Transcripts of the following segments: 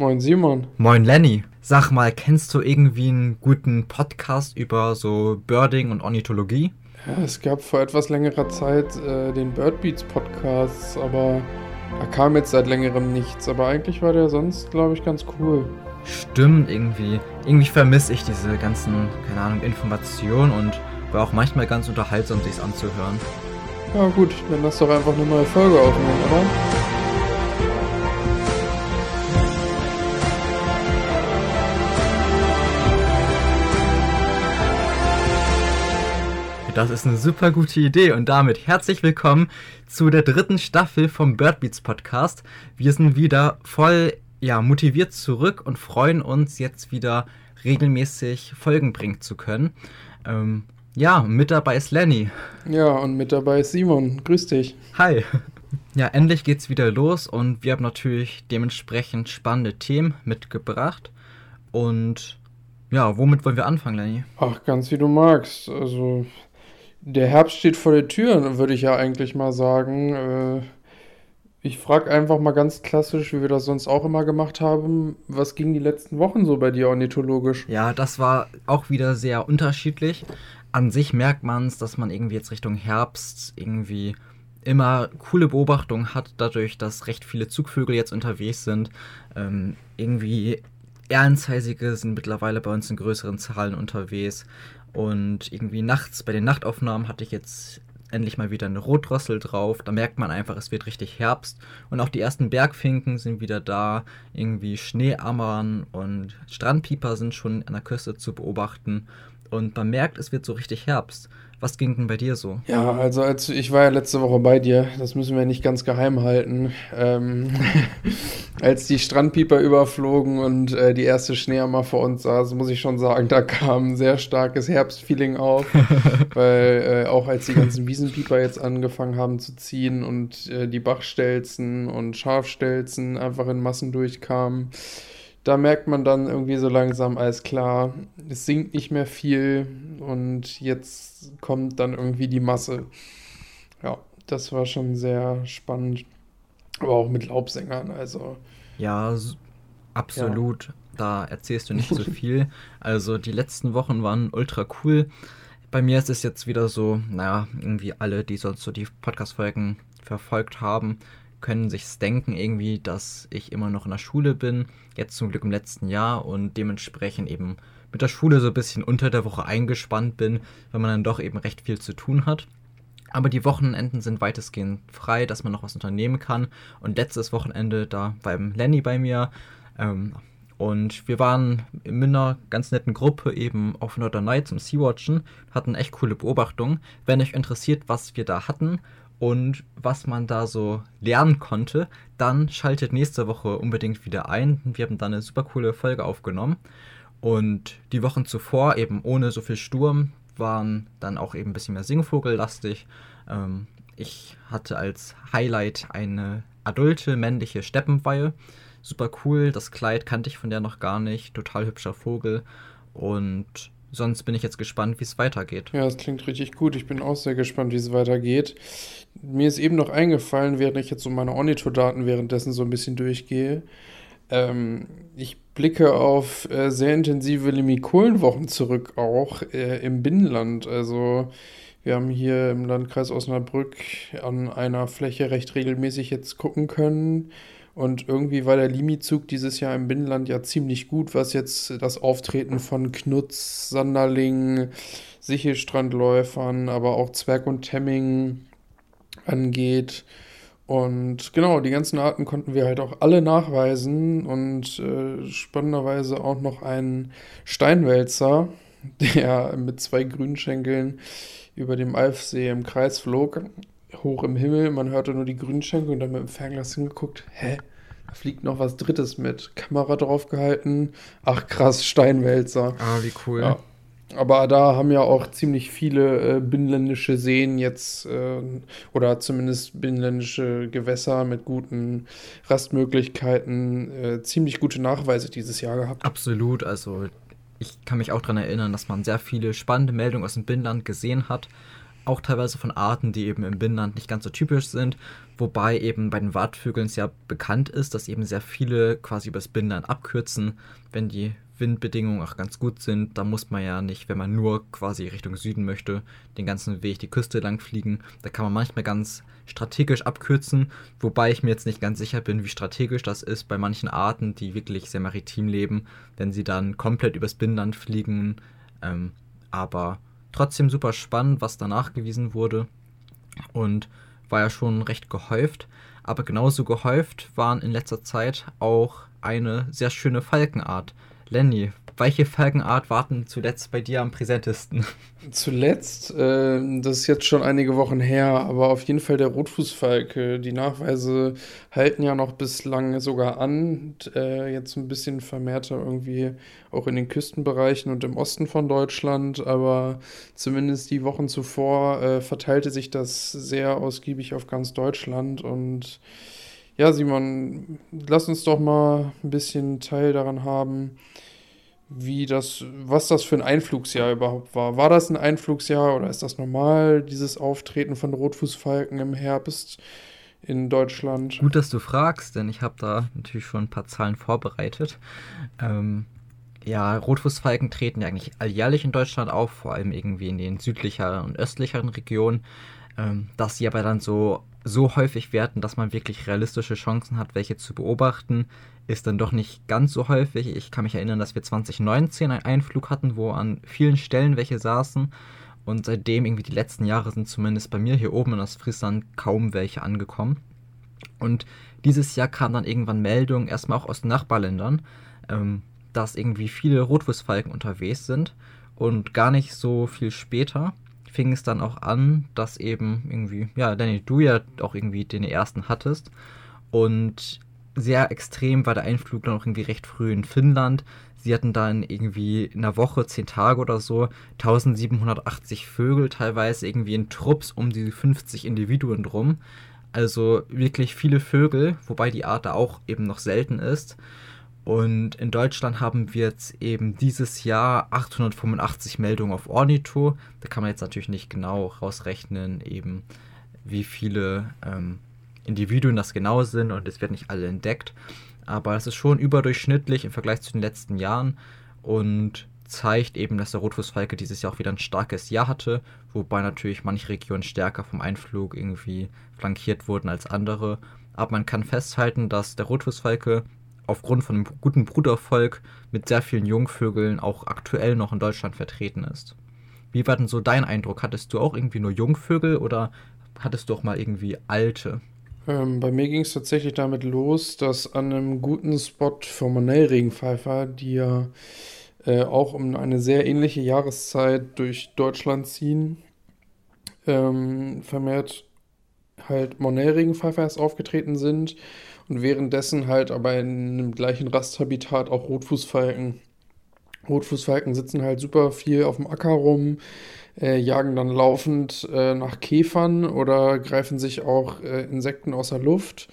Moin Simon. Moin Lenny. Sag mal, kennst du irgendwie einen guten Podcast über so Birding und Ornithologie? Ja, es gab vor etwas längerer Zeit äh, den Birdbeats Podcast, aber da kam jetzt seit längerem nichts. Aber eigentlich war der sonst, glaube ich, ganz cool. Stimmt, irgendwie. Irgendwie vermisse ich diese ganzen, keine Ahnung, Informationen und war auch manchmal ganz unterhaltsam, sich's anzuhören. Ja gut, dann lass doch einfach eine neue Folge aufnehmen, oder? Das ist eine super gute Idee und damit herzlich willkommen zu der dritten Staffel vom Birdbeats Podcast. Wir sind wieder voll ja, motiviert zurück und freuen uns jetzt wieder regelmäßig Folgen bringen zu können. Ähm, ja, mit dabei ist Lenny. Ja, und mit dabei ist Simon. Grüß dich. Hi. Ja, endlich geht's wieder los und wir haben natürlich dementsprechend spannende Themen mitgebracht. Und ja, womit wollen wir anfangen, Lenny? Ach, ganz wie du magst. Also, der Herbst steht vor der Tür, würde ich ja eigentlich mal sagen. Äh, ich frage einfach mal ganz klassisch, wie wir das sonst auch immer gemacht haben, was ging die letzten Wochen so bei dir ornithologisch? Ja, das war auch wieder sehr unterschiedlich. An sich merkt man es, dass man irgendwie jetzt Richtung Herbst irgendwie immer coole Beobachtungen hat, dadurch, dass recht viele Zugvögel jetzt unterwegs sind. Ähm, irgendwie Erlenzeisige sind mittlerweile bei uns in größeren Zahlen unterwegs. Und irgendwie nachts, bei den Nachtaufnahmen hatte ich jetzt endlich mal wieder eine Rotdrossel drauf. Da merkt man einfach, es wird richtig Herbst. Und auch die ersten Bergfinken sind wieder da. Irgendwie Schneeammern und Strandpieper sind schon an der Küste zu beobachten. Und man merkt, es wird so richtig Herbst. Was ging denn bei dir so? Ja, also als ich war ja letzte Woche bei dir, das müssen wir nicht ganz geheim halten. Ähm, als die Strandpieper überflogen und äh, die erste Schneehammer vor uns saß, muss ich schon sagen, da kam ein sehr starkes Herbstfeeling auf. weil äh, auch als die ganzen Wiesenpieper jetzt angefangen haben zu ziehen und äh, die Bachstelzen und Schafstelzen einfach in Massen durchkamen, da merkt man dann irgendwie so langsam, alles klar, es sinkt nicht mehr viel und jetzt kommt dann irgendwie die Masse. Ja, das war schon sehr spannend. Aber auch mit Laubsängern, also. Ja, absolut. Ja. Da erzählst du nicht so viel. Also die letzten Wochen waren ultra cool. Bei mir ist es jetzt wieder so, naja, irgendwie alle, die sonst so die Podcast-Folgen verfolgt haben, können sich's denken irgendwie, dass ich immer noch in der Schule bin, jetzt zum Glück im letzten Jahr und dementsprechend eben mit der Schule so ein bisschen unter der Woche eingespannt bin, weil man dann doch eben recht viel zu tun hat. Aber die Wochenenden sind weitestgehend frei, dass man noch was unternehmen kann. Und letztes Wochenende, da war eben Lenny bei mir. Ähm, und wir waren in einer ganz netten Gruppe eben auf Night zum Sea-Watchen, hatten echt coole Beobachtungen. Wenn euch interessiert, was wir da hatten und was man da so lernen konnte, dann schaltet nächste Woche unbedingt wieder ein. Wir haben da eine super coole Folge aufgenommen. Und die Wochen zuvor, eben ohne so viel Sturm, waren dann auch eben ein bisschen mehr Singvogellastig. Ähm, ich hatte als Highlight eine adulte männliche Steppenweihe. Super cool, das Kleid kannte ich von der noch gar nicht. Total hübscher Vogel. Und sonst bin ich jetzt gespannt, wie es weitergeht. Ja, es klingt richtig gut. Ich bin auch sehr gespannt, wie es weitergeht. Mir ist eben noch eingefallen, während ich jetzt so meine Ornithodaten währenddessen so ein bisschen durchgehe. Ähm, ich blicke auf äh, sehr intensive Limikolenwochen zurück, auch äh, im Binnenland. Also wir haben hier im Landkreis Osnabrück an einer Fläche recht regelmäßig jetzt gucken können. Und irgendwie war der Limizug dieses Jahr im Binnenland ja ziemlich gut, was jetzt das Auftreten von Knutz, Sanderling, Sichelstrandläufern, aber auch Zwerg und Temming angeht. Und genau, die ganzen Arten konnten wir halt auch alle nachweisen und äh, spannenderweise auch noch einen Steinwälzer, der mit zwei Grünschenkeln über dem Alfsee im Kreis flog, hoch im Himmel. Man hörte nur die Grünschenkel und dann mit dem Fernglas hingeguckt. Hä? Da fliegt noch was Drittes mit. Kamera draufgehalten. Ach krass, Steinwälzer. Ah, wie cool. Ja. Aber da haben ja auch ziemlich viele äh, binnenländische Seen jetzt äh, oder zumindest binnenländische Gewässer mit guten Rastmöglichkeiten äh, ziemlich gute Nachweise dieses Jahr gehabt. Absolut, also ich kann mich auch daran erinnern, dass man sehr viele spannende Meldungen aus dem Binnenland gesehen hat. Auch teilweise von Arten, die eben im Binnenland nicht ganz so typisch sind, wobei eben bei den Wartvögeln es ja bekannt ist, dass eben sehr viele quasi übers Binnenland abkürzen, wenn die Windbedingungen auch ganz gut sind. Da muss man ja nicht, wenn man nur quasi Richtung Süden möchte, den ganzen Weg die Küste lang fliegen. Da kann man manchmal ganz strategisch abkürzen, wobei ich mir jetzt nicht ganz sicher bin, wie strategisch das ist bei manchen Arten, die wirklich sehr maritim leben, wenn sie dann komplett übers Binnenland fliegen. Ähm, aber trotzdem super spannend, was da nachgewiesen wurde. Und war ja schon recht gehäuft. Aber genauso gehäuft waren in letzter Zeit auch eine sehr schöne Falkenart. Lenny, welche Falkenart warten zuletzt bei dir am präsentesten? Zuletzt, äh, das ist jetzt schon einige Wochen her, aber auf jeden Fall der Rotfußfalke. Die Nachweise halten ja noch bislang sogar an. Und, äh, jetzt ein bisschen vermehrter irgendwie auch in den Küstenbereichen und im Osten von Deutschland, aber zumindest die Wochen zuvor äh, verteilte sich das sehr ausgiebig auf ganz Deutschland und ja, Simon, lass uns doch mal ein bisschen Teil daran haben, wie das, was das für ein Einflugsjahr überhaupt war. War das ein Einflugsjahr oder ist das normal, dieses Auftreten von Rotfußfalken im Herbst in Deutschland? Gut, dass du fragst, denn ich habe da natürlich schon ein paar Zahlen vorbereitet. Ähm, ja, Rotfußfalken treten ja eigentlich alljährlich in Deutschland auf, vor allem irgendwie in den südlicheren und östlicheren Regionen. Ähm, dass sie aber dann so so häufig werden, dass man wirklich realistische Chancen hat, welche zu beobachten, ist dann doch nicht ganz so häufig. Ich kann mich erinnern, dass wir 2019 einen Einflug hatten, wo an vielen Stellen welche saßen. Und seitdem, irgendwie die letzten Jahre, sind zumindest bei mir hier oben in Ostfriesland kaum welche angekommen. Und dieses Jahr kam dann irgendwann Meldungen, erstmal auch aus Nachbarländern, ähm, dass irgendwie viele Rotfußfalken unterwegs sind. Und gar nicht so viel später fing es dann auch an, dass eben irgendwie, ja, Danny, du ja auch irgendwie den ersten hattest. Und sehr extrem war der Einflug dann auch irgendwie recht früh in Finnland. Sie hatten dann irgendwie in einer Woche, zehn Tage oder so, 1780 Vögel, teilweise irgendwie in Trupps um die 50 Individuen drum. Also wirklich viele Vögel, wobei die Art da auch eben noch selten ist. Und in Deutschland haben wir jetzt eben dieses Jahr 885 Meldungen auf Ornito. Da kann man jetzt natürlich nicht genau rausrechnen, eben wie viele ähm, Individuen das genau sind und es werden nicht alle entdeckt. Aber es ist schon überdurchschnittlich im Vergleich zu den letzten Jahren und zeigt eben, dass der Rotfußfalke dieses Jahr auch wieder ein starkes Jahr hatte, wobei natürlich manche Regionen stärker vom Einflug irgendwie flankiert wurden als andere. Aber man kann festhalten, dass der Rotfußfalke aufgrund von einem guten Brudervolk mit sehr vielen Jungvögeln auch aktuell noch in Deutschland vertreten ist. Wie war denn so dein Eindruck? Hattest du auch irgendwie nur Jungvögel oder hattest du auch mal irgendwie alte? Ähm, bei mir ging es tatsächlich damit los, dass an einem guten Spot für Monellregenpfeifer, die ja äh, auch um eine sehr ähnliche Jahreszeit durch Deutschland ziehen, ähm, vermehrt halt Monellregenpfeifer erst aufgetreten sind und währenddessen halt aber in einem gleichen Rasthabitat auch Rotfußfalken. Rotfußfalken sitzen halt super viel auf dem Acker rum, äh, jagen dann laufend äh, nach Käfern oder greifen sich auch äh, Insekten aus der Luft,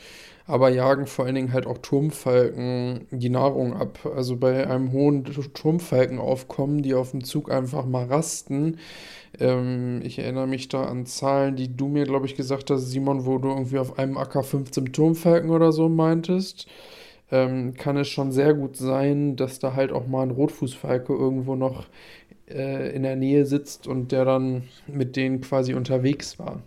aber jagen vor allen Dingen halt auch Turmfalken die Nahrung ab. Also bei einem hohen Turmfalkenaufkommen, die auf dem Zug einfach mal rasten, ähm, ich erinnere mich da an Zahlen, die du mir, glaube ich, gesagt hast, Simon, wo du irgendwie auf einem Acker 15 Turmfalken oder so meintest. Ähm, kann es schon sehr gut sein, dass da halt auch mal ein Rotfußfalke irgendwo noch äh, in der Nähe sitzt und der dann mit denen quasi unterwegs war.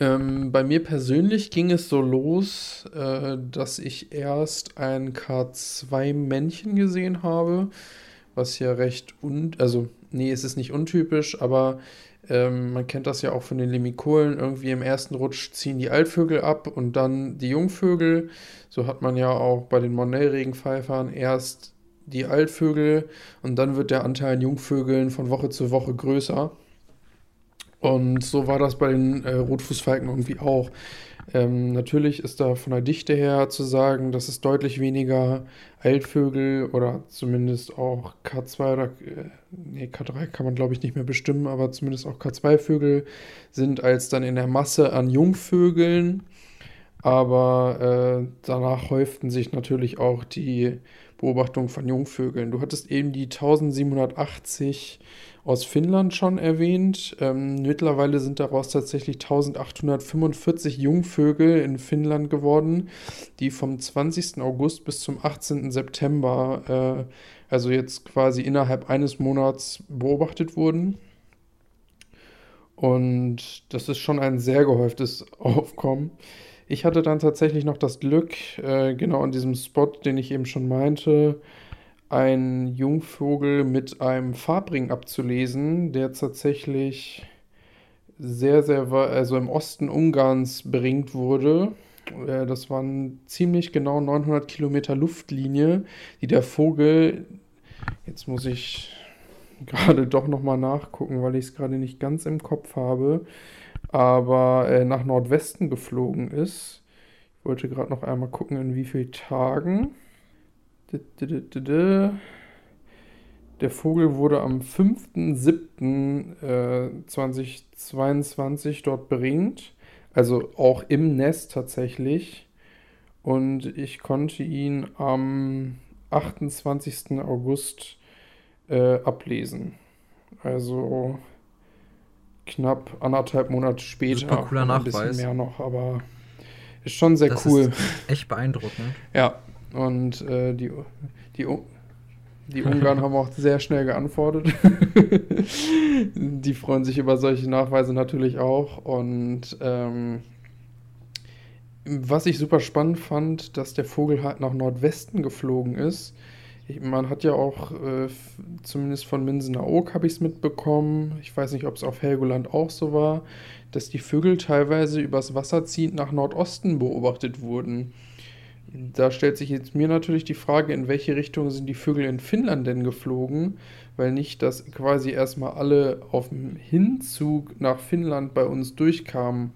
Ähm, bei mir persönlich ging es so los, äh, dass ich erst ein K2-Männchen gesehen habe, was ja recht un also nee, es ist nicht untypisch, aber ähm, man kennt das ja auch von den Lemikolen. Irgendwie im ersten Rutsch ziehen die Altvögel ab und dann die Jungvögel. So hat man ja auch bei den Monell-Regenpfeifern erst die Altvögel und dann wird der Anteil an Jungvögeln von Woche zu Woche größer. Und so war das bei den äh, Rotfußfalken irgendwie auch. Ähm, natürlich ist da von der Dichte her zu sagen, dass es deutlich weniger Altvögel oder zumindest auch K2 oder äh, nee, K3 kann man glaube ich nicht mehr bestimmen, aber zumindest auch K2-Vögel sind als dann in der Masse an Jungvögeln. Aber äh, danach häuften sich natürlich auch die Beobachtungen von Jungvögeln. Du hattest eben die 1780 aus Finnland schon erwähnt. Ähm, mittlerweile sind daraus tatsächlich 1845 Jungvögel in Finnland geworden, die vom 20. August bis zum 18. September, äh, also jetzt quasi innerhalb eines Monats, beobachtet wurden. Und das ist schon ein sehr gehäuftes Aufkommen. Ich hatte dann tatsächlich noch das Glück, äh, genau an diesem Spot, den ich eben schon meinte, einen Jungvogel mit einem Farbring abzulesen, der tatsächlich sehr, sehr, also im Osten Ungarns beringt wurde. Äh, das waren ziemlich genau 900 Kilometer Luftlinie, die der Vogel, jetzt muss ich gerade doch nochmal nachgucken, weil ich es gerade nicht ganz im Kopf habe, aber äh, nach Nordwesten geflogen ist. Ich wollte gerade noch einmal gucken, in wie vielen Tagen. Der Vogel wurde am 5.7.2022 äh, dort beringt. Also auch im Nest tatsächlich. Und ich konnte ihn am 28. August äh, ablesen. Also knapp anderthalb Monate später. Super cooler Nachweis. Ein bisschen mehr noch, aber ist schon sehr das cool. Echt beeindruckend. Ja, und äh, die, die, die Ungarn haben auch sehr schnell geantwortet. die freuen sich über solche Nachweise natürlich auch. Und ähm, was ich super spannend fand, dass der Vogel halt nach Nordwesten geflogen ist. Man hat ja auch, äh, zumindest von Minsener Oak habe ich es mitbekommen, ich weiß nicht, ob es auf Helgoland auch so war, dass die Vögel teilweise übers Wasser ziehend nach Nordosten beobachtet wurden. Da stellt sich jetzt mir natürlich die Frage, in welche Richtung sind die Vögel in Finnland denn geflogen? Weil nicht, dass quasi erstmal alle auf dem Hinzug nach Finnland bei uns durchkamen,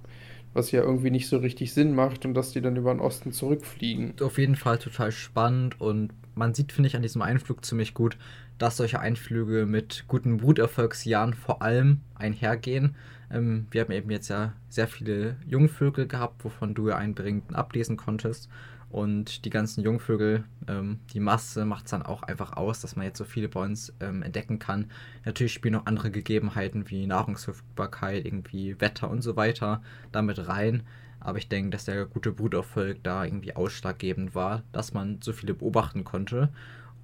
was ja irgendwie nicht so richtig Sinn macht und dass die dann über den Osten zurückfliegen. Auf jeden Fall total spannend und man sieht, finde ich, an diesem Einflug ziemlich gut, dass solche Einflüge mit guten Bruterfolgsjahren vor allem einhergehen. Ähm, wir haben eben jetzt ja sehr viele Jungvögel gehabt, wovon du ja einen beringten ablesen konntest. Und die ganzen Jungvögel, ähm, die Masse macht es dann auch einfach aus, dass man jetzt so viele bei uns ähm, entdecken kann. Natürlich spielen noch andere Gegebenheiten wie Nahrungsverfügbarkeit, irgendwie Wetter und so weiter damit rein. Aber ich denke, dass der gute Bruterfolg da irgendwie ausschlaggebend war, dass man so viele beobachten konnte.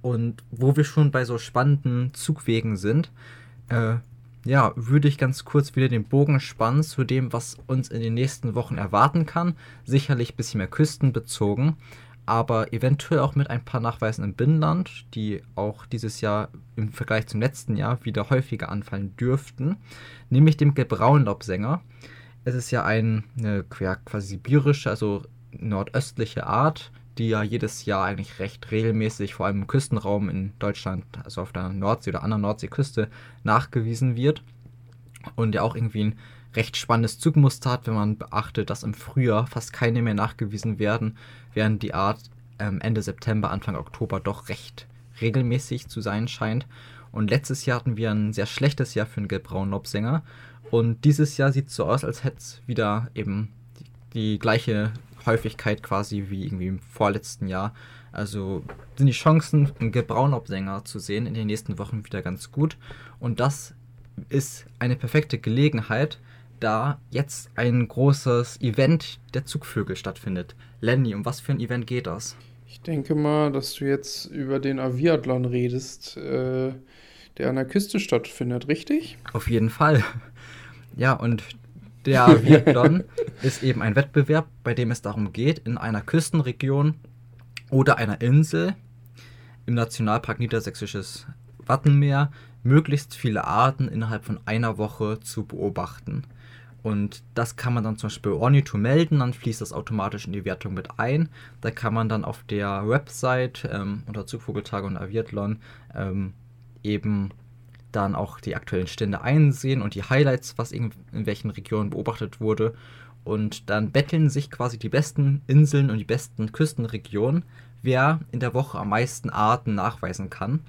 Und wo wir schon bei so spannenden Zugwegen sind, äh, ja, würde ich ganz kurz wieder den Bogen spannen zu dem, was uns in den nächsten Wochen erwarten kann. Sicherlich ein bisschen mehr küstenbezogen, aber eventuell auch mit ein paar Nachweisen im Binnenland, die auch dieses Jahr im Vergleich zum letzten Jahr wieder häufiger anfallen dürften, nämlich dem Gelbbraunlaubsänger. Es ist ja eine ja, quasi sibirische, also nordöstliche Art, die ja jedes Jahr eigentlich recht regelmäßig, vor allem im Küstenraum in Deutschland, also auf der Nordsee oder anderen Nordseeküste, nachgewiesen wird. Und ja auch irgendwie ein recht spannendes Zugmuster hat, wenn man beachtet, dass im Frühjahr fast keine mehr nachgewiesen werden, während die Art ähm, Ende September, Anfang Oktober doch recht regelmäßig zu sein scheint. Und letztes Jahr hatten wir ein sehr schlechtes Jahr für einen gelbbraunen Lobsänger. Und dieses Jahr sieht es so aus, als hätte es wieder eben die, die gleiche Häufigkeit quasi wie irgendwie im vorletzten Jahr. Also sind die Chancen, einen Gebraunobsänger zu sehen in den nächsten Wochen wieder ganz gut. Und das ist eine perfekte Gelegenheit, da jetzt ein großes Event der Zugvögel stattfindet. Lenny, um was für ein Event geht das? Ich denke mal, dass du jetzt über den Aviathlon redest, äh, der an der Küste stattfindet, richtig? Auf jeden Fall. Ja, und der Aviathlon ist eben ein Wettbewerb, bei dem es darum geht, in einer Küstenregion oder einer Insel im Nationalpark Niedersächsisches Wattenmeer möglichst viele Arten innerhalb von einer Woche zu beobachten. Und das kann man dann zum Beispiel Ornitho melden, dann fließt das automatisch in die Wertung mit ein. Da kann man dann auf der Website ähm, unter Zugvogeltage und Aviathlon ähm, eben dann auch die aktuellen Stände einsehen und die Highlights, was in, in welchen Regionen beobachtet wurde. Und dann betteln sich quasi die besten Inseln und die besten Küstenregionen, wer in der Woche am meisten Arten nachweisen kann.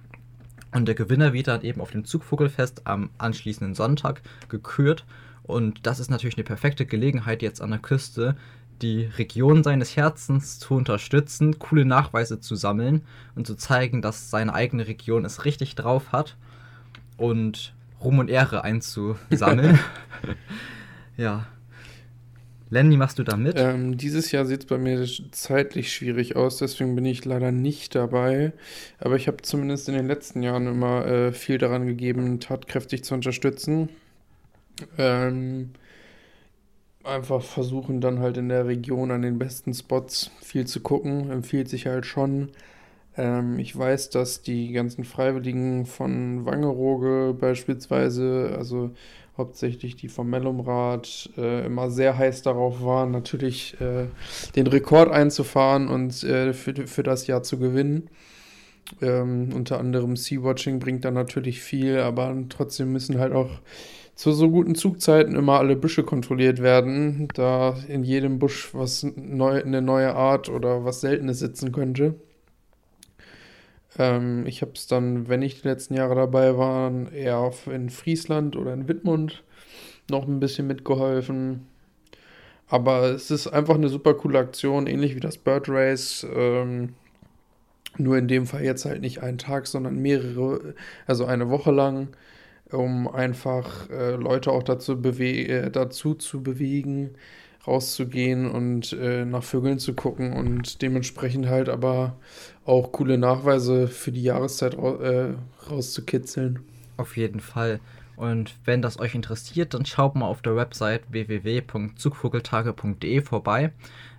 Und der Gewinner wird dann eben auf dem Zugvogelfest am anschließenden Sonntag gekürt. Und das ist natürlich eine perfekte Gelegenheit, jetzt an der Küste die Region seines Herzens zu unterstützen, coole Nachweise zu sammeln und zu zeigen, dass seine eigene Region es richtig drauf hat und Ruhm und Ehre einzusammeln. ja. Lenny, machst du da mit? Ähm, dieses Jahr sieht es bei mir zeitlich schwierig aus, deswegen bin ich leider nicht dabei. Aber ich habe zumindest in den letzten Jahren immer äh, viel daran gegeben, tatkräftig zu unterstützen. Ähm, einfach versuchen dann halt in der Region an den besten Spots viel zu gucken, empfiehlt sich halt schon. Ähm, ich weiß, dass die ganzen Freiwilligen von Wangerooge beispielsweise, also hauptsächlich die vom Mellumrad, äh, immer sehr heiß darauf waren, natürlich äh, den Rekord einzufahren und äh, für, für das Jahr zu gewinnen. Ähm, unter anderem Sea-Watching bringt da natürlich viel, aber trotzdem müssen halt auch zu so guten Zugzeiten immer alle Büsche kontrolliert werden, da in jedem Busch was neu, eine neue Art oder was Seltenes sitzen könnte. Ähm, ich habe es dann, wenn ich die letzten Jahre dabei war, eher in Friesland oder in Wittmund noch ein bisschen mitgeholfen. Aber es ist einfach eine super coole Aktion, ähnlich wie das Bird Race. Ähm, nur in dem Fall jetzt halt nicht einen Tag, sondern mehrere, also eine Woche lang um einfach äh, Leute auch dazu, äh, dazu zu bewegen, rauszugehen und äh, nach Vögeln zu gucken und dementsprechend halt aber auch coole Nachweise für die Jahreszeit äh, rauszukitzeln. Auf jeden Fall. Und wenn das euch interessiert, dann schaut mal auf der Website www.zugvogeltage.de vorbei.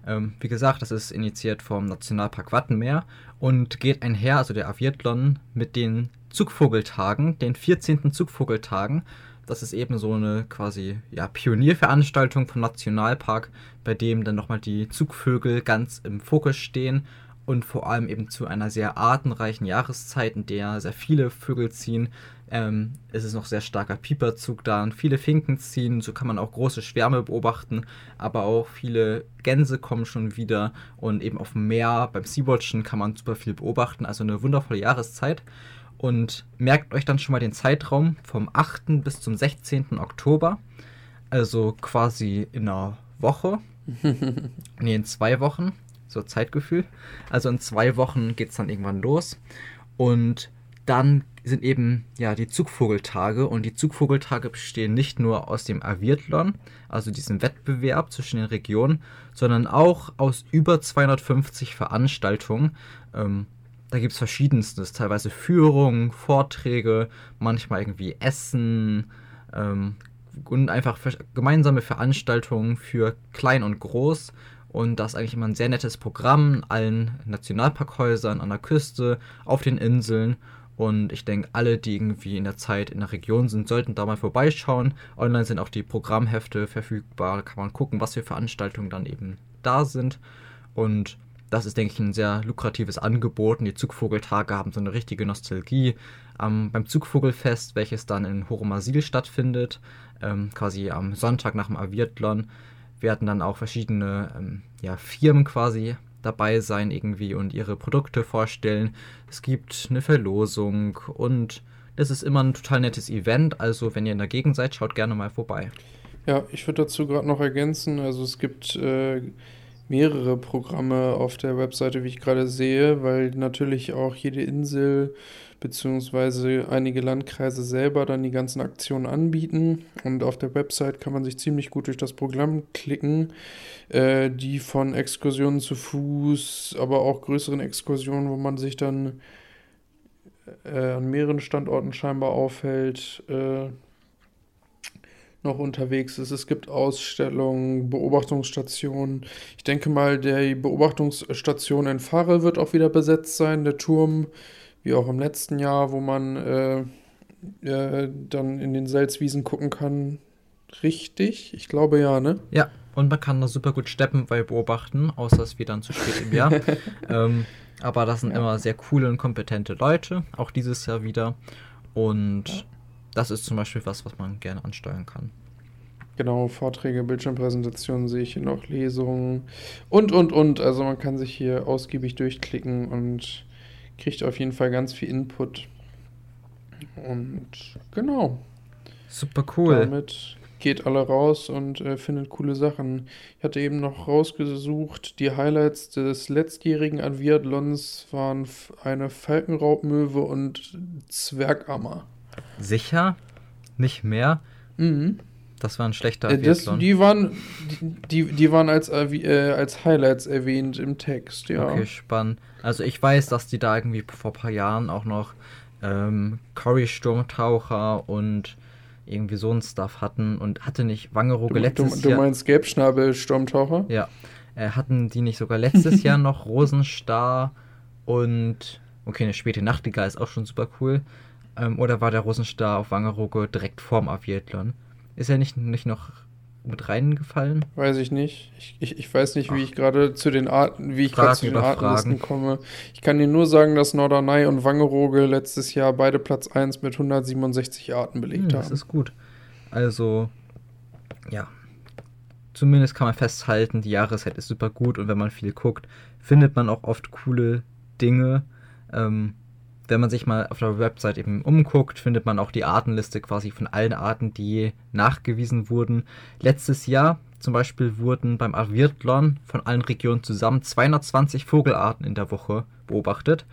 Ähm, wie gesagt, das ist initiiert vom Nationalpark Wattenmeer und geht einher, also der Aviatlon, mit den Zugvogeltagen, den 14. Zugvogeltagen. Das ist eben so eine quasi ja, Pionierveranstaltung vom Nationalpark, bei dem dann nochmal die Zugvögel ganz im Fokus stehen und vor allem eben zu einer sehr artenreichen Jahreszeit, in der sehr viele Vögel ziehen. Ähm, es ist noch sehr starker Pieperzug da und viele Finken ziehen, so kann man auch große Schwärme beobachten, aber auch viele Gänse kommen schon wieder und eben auf dem Meer beim Sea-Watchen kann man super viel beobachten, also eine wundervolle Jahreszeit und merkt euch dann schon mal den Zeitraum vom 8. bis zum 16. Oktober. Also quasi in einer Woche. nee, in zwei Wochen. So Zeitgefühl. Also in zwei Wochen geht es dann irgendwann los. Und dann sind eben ja die Zugvogeltage und die Zugvogeltage bestehen nicht nur aus dem Aviatlon, also diesem Wettbewerb zwischen den Regionen, sondern auch aus über 250 Veranstaltungen. Ähm, da gibt es verschiedenstes, teilweise Führungen, Vorträge, manchmal irgendwie Essen ähm, und einfach gemeinsame Veranstaltungen für klein und groß. Und das ist eigentlich immer ein sehr nettes Programm in allen Nationalparkhäusern, an der Küste, auf den Inseln. Und ich denke, alle, die irgendwie in der Zeit in der Region sind, sollten da mal vorbeischauen. Online sind auch die Programmhefte verfügbar. Da kann man gucken, was für Veranstaltungen dann eben da sind. Und das ist, denke ich, ein sehr lukratives Angebot und die Zugvogeltage haben so eine richtige Nostalgie. Ähm, beim Zugvogelfest, welches dann in Horomasil stattfindet, ähm, quasi am Sonntag nach dem Aviatlon, werden dann auch verschiedene ähm, ja, Firmen quasi dabei sein irgendwie und ihre Produkte vorstellen. Es gibt eine Verlosung und das ist immer ein total nettes Event. Also wenn ihr in der Gegend seid, schaut gerne mal vorbei. Ja, ich würde dazu gerade noch ergänzen, also es gibt äh, mehrere Programme auf der Webseite, wie ich gerade sehe, weil natürlich auch jede Insel bzw. einige Landkreise selber dann die ganzen Aktionen anbieten. Und auf der Website kann man sich ziemlich gut durch das Programm klicken, äh, die von Exkursionen zu Fuß, aber auch größeren Exkursionen, wo man sich dann äh, an mehreren Standorten scheinbar aufhält, äh, noch unterwegs ist. Es gibt Ausstellungen, Beobachtungsstationen. Ich denke mal, die Beobachtungsstation in Farel wird auch wieder besetzt sein, der Turm, wie auch im letzten Jahr, wo man äh, äh, dann in den Selzwiesen gucken kann. Richtig? Ich glaube ja, ne? Ja, und man kann da super gut steppen bei beobachten, außer es wird dann zu spät im Jahr. ähm, aber das sind ja. immer sehr coole und kompetente Leute, auch dieses Jahr wieder. Und ja das ist zum Beispiel was, was man gerne ansteuern kann. Genau, Vorträge, Bildschirmpräsentationen sehe ich hier noch, Lesungen und, und, und. Also man kann sich hier ausgiebig durchklicken und kriegt auf jeden Fall ganz viel Input. Und genau. Super cool. Damit geht alle raus und äh, findet coole Sachen. Ich hatte eben noch rausgesucht, die Highlights des letztjährigen Aviathlons waren eine Falkenraubmöwe und Zwergammer. Sicher? Nicht mehr? Mhm. Das war ein schlechter äh, das, Die waren, die, die waren als, äh, als Highlights erwähnt im Text, ja. Okay, spannend. Also ich weiß, dass die da irgendwie vor ein paar Jahren auch noch ähm, Cory-Sturmtaucher und irgendwie so ein Stuff hatten und hatte nicht Wangerooge letztes du, du meinst Gelbschnabel-Sturmtaucher? Ja. Äh, hatten die nicht sogar letztes Jahr noch Rosenstar und okay, eine späte Nachtigall ist auch schon super cool. Ähm, oder war der Rosenstar auf Wangerooge direkt vorm Aviathlon? Ist er nicht, nicht noch mit reingefallen? Weiß ich nicht. Ich, ich, ich weiß nicht, Ach. wie ich gerade zu den Arten, wie ich gerade zu den Artenlisten komme. Ich kann dir nur sagen, dass Norderney und Wangerooge letztes Jahr beide Platz 1 mit 167 Arten belegt hm, haben. Das ist gut. Also, ja. Zumindest kann man festhalten, die Jahreszeit ist super gut und wenn man viel guckt, findet man auch oft coole Dinge. Ähm, wenn man sich mal auf der Website eben umguckt, findet man auch die Artenliste quasi von allen Arten, die nachgewiesen wurden. Letztes Jahr zum Beispiel wurden beim Avirtlon von allen Regionen zusammen 220 Vogelarten in der Woche beobachtet.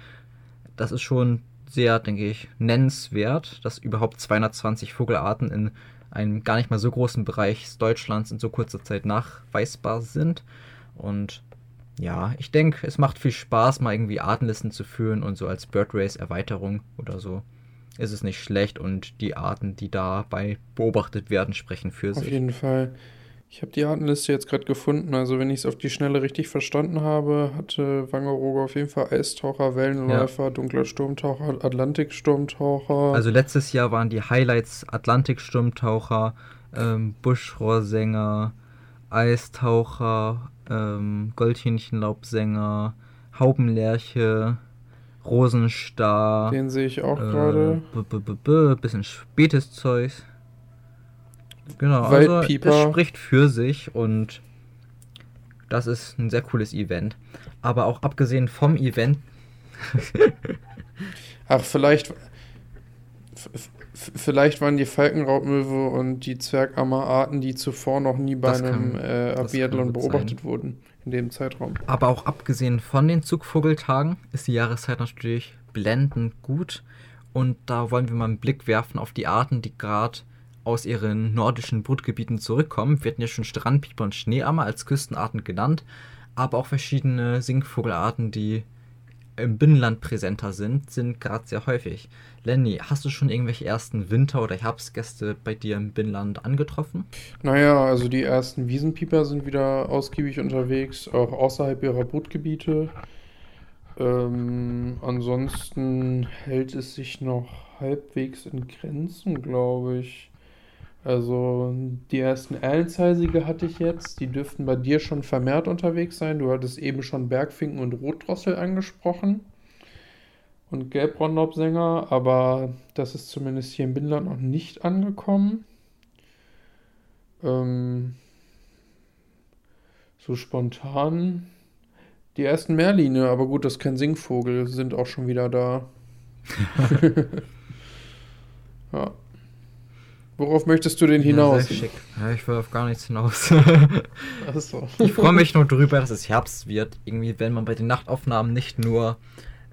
Das ist schon sehr, denke ich, nennenswert, dass überhaupt 220 Vogelarten in einem gar nicht mal so großen Bereich Deutschlands in so kurzer Zeit nachweisbar sind. Und ja, ich denke, es macht viel Spaß, mal irgendwie Artenlisten zu führen und so als Bird Race Erweiterung oder so ist es nicht schlecht und die Arten, die dabei beobachtet werden, sprechen für sich. Auf jeden Fall. Ich habe die Artenliste jetzt gerade gefunden. Also, wenn ich es auf die Schnelle richtig verstanden habe, hatte Wangerooge auf jeden Fall Eistaucher, Wellenläufer, ja. dunkler Sturmtaucher, Atlantiksturmtaucher. Also, letztes Jahr waren die Highlights Atlantiksturmtaucher, ähm, Buschrohrsänger, Eistaucher, ähm, Goldhähnchenlaubsänger, Haubenlerche, Rosenstar. Den sehe ich auch äh, gerade. Bisschen spätes Zeug. Genau, also es spricht für sich und das ist ein sehr cooles Event. Aber auch abgesehen vom Event. Ach, vielleicht vielleicht waren die Falkenraubmöwe und die Zwergammer-Arten, die zuvor noch nie bei das einem kann, äh, Abiathlon beobachtet sein. wurden in dem Zeitraum. Aber auch abgesehen von den Zugvogeltagen ist die Jahreszeit natürlich blendend gut. Und da wollen wir mal einen Blick werfen auf die Arten, die gerade aus ihren nordischen Brutgebieten zurückkommen. Wir hatten ja schon Strandpieper und Schneeammer als Küstenarten genannt, aber auch verschiedene Singvogelarten, die im Binnenland präsenter sind, sind gerade sehr häufig. Lenny, hast du schon irgendwelche ersten Winter- oder Herbstgäste bei dir im Binnenland angetroffen? Naja, also die ersten Wiesenpieper sind wieder ausgiebig unterwegs, auch außerhalb ihrer Brutgebiete. Ähm, ansonsten hält es sich noch halbwegs in Grenzen, glaube ich. Also die ersten Erlenzeisige hatte ich jetzt. Die dürften bei dir schon vermehrt unterwegs sein. Du hattest eben schon Bergfinken und Rotdrossel angesprochen. Und Gelbrondlaubsänger, aber das ist zumindest hier im Binnenland noch nicht angekommen. Ähm, so spontan. Die ersten Merline, aber gut, das ist kein Singvogel, sind auch schon wieder da. ja. Worauf möchtest du denn hinaus? Ja, ja, ich will auf gar nichts hinaus. so. Ich freue mich nur drüber, dass es Herbst wird. Irgendwie, wenn man bei den Nachtaufnahmen nicht nur.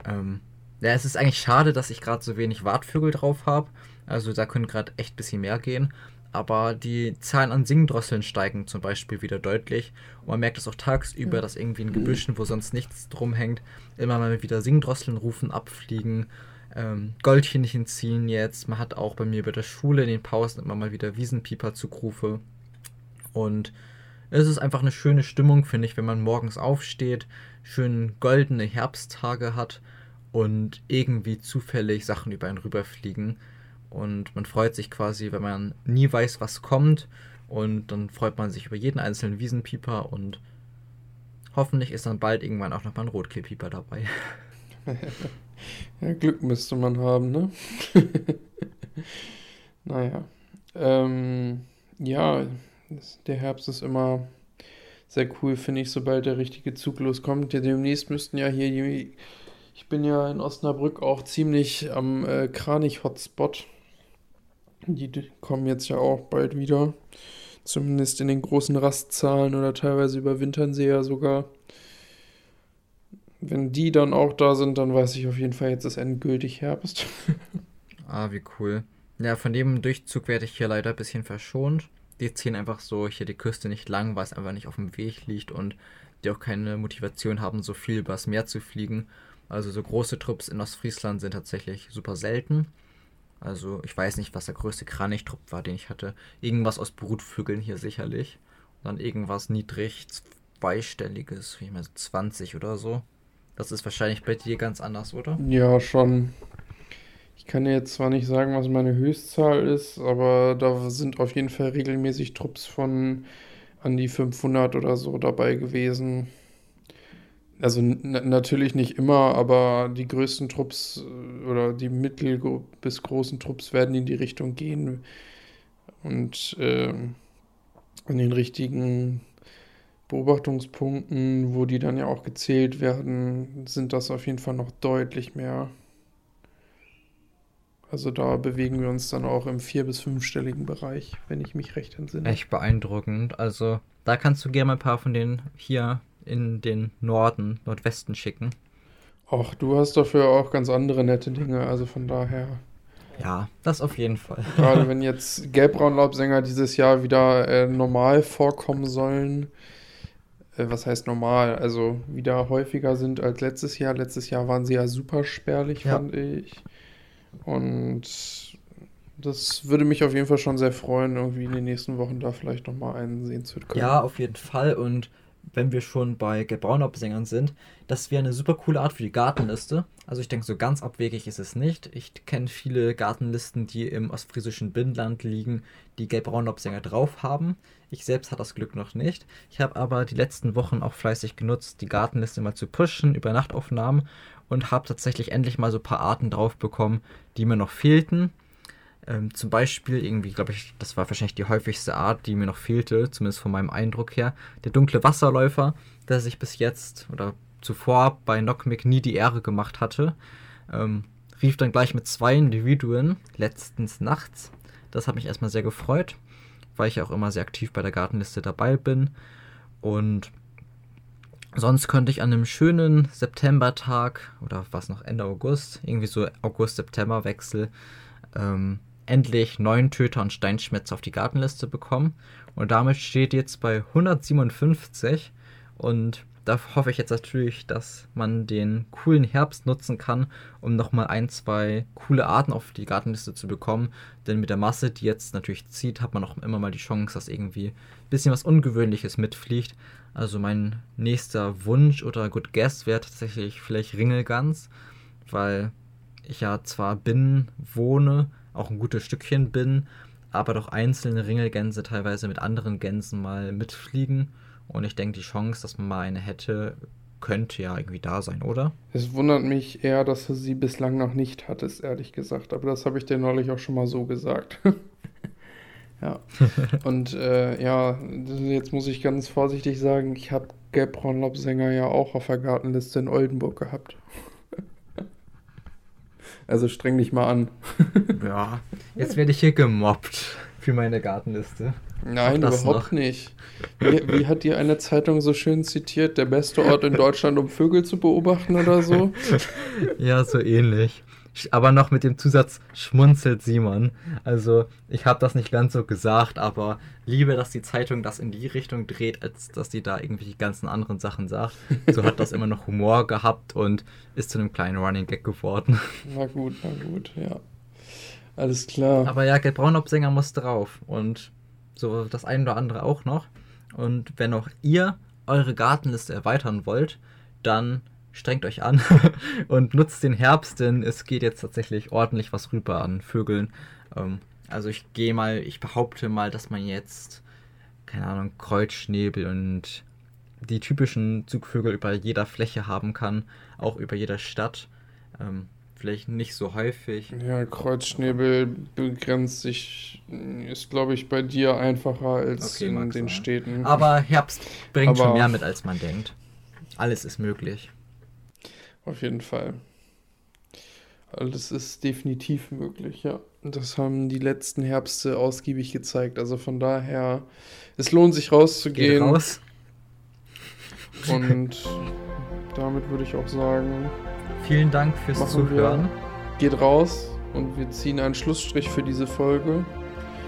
Ähm, ja, es ist eigentlich schade, dass ich gerade so wenig Wartvögel drauf habe. Also da können gerade echt ein bisschen mehr gehen. Aber die Zahlen an Singdrosseln steigen zum Beispiel wieder deutlich. Und man merkt es auch tagsüber, dass irgendwie in Gebüschen, wo sonst nichts drum hängt, immer mal wieder Singdrosseln rufen, abfliegen ähm, Goldhähnchen ziehen jetzt. Man hat auch bei mir bei der Schule in den Pausen immer mal wieder Wiesenpieper-Zugrufe. Und es ist einfach eine schöne Stimmung, finde ich, wenn man morgens aufsteht, schön goldene Herbsttage hat und irgendwie zufällig Sachen über einen rüberfliegen. Und man freut sich quasi, wenn man nie weiß, was kommt. Und dann freut man sich über jeden einzelnen Wiesenpieper und hoffentlich ist dann bald irgendwann auch nochmal ein Rotkehlpieper dabei. Ja, Glück müsste man haben, ne? naja. Ähm, ja, der Herbst ist immer sehr cool, finde ich, sobald der richtige Zug loskommt. Demnächst müssten ja hier. Ich bin ja in Osnabrück auch ziemlich am äh, Kranich-Hotspot. Die kommen jetzt ja auch bald wieder. Zumindest in den großen Rastzahlen oder teilweise überwintern sie ja sogar. Wenn die dann auch da sind, dann weiß ich auf jeden Fall, jetzt ist endgültig Herbst. ah, wie cool. Ja, von dem Durchzug werde ich hier leider ein bisschen verschont. Die ziehen einfach so hier die Küste nicht lang, weil es einfach nicht auf dem Weg liegt und die auch keine Motivation haben, so viel übers Meer zu fliegen. Also so große Trupps in Ostfriesland sind tatsächlich super selten. Also ich weiß nicht, was der größte Kranichtrupp war, den ich hatte. Irgendwas aus Brutvögeln hier sicherlich. Und dann irgendwas niedrig zweistelliges, wie ich meine 20 oder so. Das ist wahrscheinlich bei dir ganz anders, oder? Ja, schon. Ich kann dir jetzt zwar nicht sagen, was meine Höchstzahl ist, aber da sind auf jeden Fall regelmäßig Trupps von an die 500 oder so dabei gewesen. Also natürlich nicht immer, aber die größten Trupps äh, oder die mittel- bis großen Trupps werden in die Richtung gehen und äh, an den richtigen Beobachtungspunkten, wo die dann ja auch gezählt werden, sind das auf jeden Fall noch deutlich mehr. Also da bewegen wir uns dann auch im vier- bis fünfstelligen Bereich, wenn ich mich recht entsinne. Echt beeindruckend. Also da kannst du gerne mal ein paar von denen hier in den Norden, Nordwesten schicken. Ach, du hast dafür auch ganz andere nette Dinge, also von daher. Ja, das auf jeden Fall. Gerade wenn jetzt Gelbbraunlaubsänger dieses Jahr wieder äh, normal vorkommen sollen, was heißt normal, also wieder häufiger sind als letztes Jahr. Letztes Jahr waren sie ja super spärlich, ja. fand ich. Und das würde mich auf jeden Fall schon sehr freuen, irgendwie in den nächsten Wochen da vielleicht nochmal einen sehen zu können. Ja, auf jeden Fall. Und wenn wir schon bei Gebraunhauptsängern sind, das wäre eine super coole Art für die Gartenliste. Also ich denke, so ganz abwegig ist es nicht. Ich kenne viele Gartenlisten, die im ostfriesischen Binnenland liegen, die Gelbbraunlaubsänger drauf haben. Ich selbst hatte das Glück noch nicht. Ich habe aber die letzten Wochen auch fleißig genutzt, die Gartenliste mal zu pushen über Nachtaufnahmen und habe tatsächlich endlich mal so ein paar Arten drauf bekommen, die mir noch fehlten. Ähm, zum Beispiel, irgendwie, glaube ich, das war wahrscheinlich die häufigste Art, die mir noch fehlte, zumindest von meinem Eindruck her. Der dunkle Wasserläufer, der sich bis jetzt oder zuvor bei Knockmick nie die Ehre gemacht hatte, ähm, rief dann gleich mit zwei Individuen letztens nachts. Das hat mich erstmal sehr gefreut, weil ich auch immer sehr aktiv bei der Gartenliste dabei bin. Und sonst könnte ich an einem schönen Septembertag oder was noch Ende August, irgendwie so August-September-Wechsel, ähm, endlich neun Töter und Steinschmetzer auf die Gartenliste bekommen. Und damit steht jetzt bei 157. Und da hoffe ich jetzt natürlich, dass man den coolen Herbst nutzen kann, um nochmal ein, zwei coole Arten auf die Gartenliste zu bekommen. Denn mit der Masse, die jetzt natürlich zieht, hat man auch immer mal die Chance, dass irgendwie ein bisschen was Ungewöhnliches mitfliegt. Also mein nächster Wunsch oder Good Guess wäre tatsächlich vielleicht Ringelgans, weil ich ja zwar bin, wohne, auch ein gutes Stückchen bin, aber doch einzelne Ringelgänse teilweise mit anderen Gänsen mal mitfliegen. Und ich denke, die Chance, dass man mal eine hätte, könnte ja irgendwie da sein, oder? Es wundert mich eher, dass du sie bislang noch nicht hattest, ehrlich gesagt. Aber das habe ich dir neulich auch schon mal so gesagt. ja. Und äh, ja, jetzt muss ich ganz vorsichtig sagen, ich habe Gelbbraunlaubsänger ja auch auf der Gartenliste in Oldenburg gehabt. Also streng dich mal an. ja, jetzt werde ich hier gemobbt für meine Gartenliste. Nein, überhaupt noch. nicht. Wie, wie, hat dir eine Zeitung so schön zitiert? Der beste Ort in Deutschland, um Vögel zu beobachten oder so? ja, so ähnlich aber noch mit dem Zusatz schmunzelt Simon. Also ich habe das nicht ganz so gesagt, aber liebe, dass die Zeitung das in die Richtung dreht, als dass sie da irgendwie die ganzen anderen Sachen sagt. So hat das immer noch Humor gehabt und ist zu einem kleinen Running Gag geworden. Na gut, na gut, ja. Alles klar. Aber ja, Gerd Braunopsänger muss drauf und so das eine oder andere auch noch. Und wenn auch ihr eure Gartenliste erweitern wollt, dann strengt euch an und nutzt den Herbst, denn es geht jetzt tatsächlich ordentlich was rüber an Vögeln. Ähm, also ich gehe mal, ich behaupte mal, dass man jetzt, keine Ahnung, Kreuzschnäbel und die typischen Zugvögel über jeder Fläche haben kann, auch über jeder Stadt. Ähm, vielleicht nicht so häufig. Ja, Kreuzschnäbel begrenzt sich, ist glaube ich bei dir einfacher als okay, in den sein. Städten. Aber Herbst bringt Aber schon mehr mit, als man denkt. Alles ist möglich. Auf jeden Fall. Alles ist definitiv möglich, ja. Das haben die letzten Herbste ausgiebig gezeigt. Also von daher, es lohnt sich rauszugehen. Geht raus. Und damit würde ich auch sagen. Vielen Dank fürs Zuhören. Wir. Geht raus und wir ziehen einen Schlussstrich für diese Folge.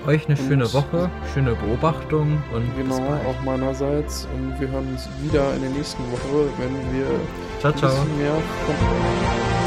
Euch eine und schöne Woche, schöne Beobachtung und genau auch meinerseits und wir hören uns wieder in der nächsten Woche, wenn wir ciao, ciao. ein bisschen mehr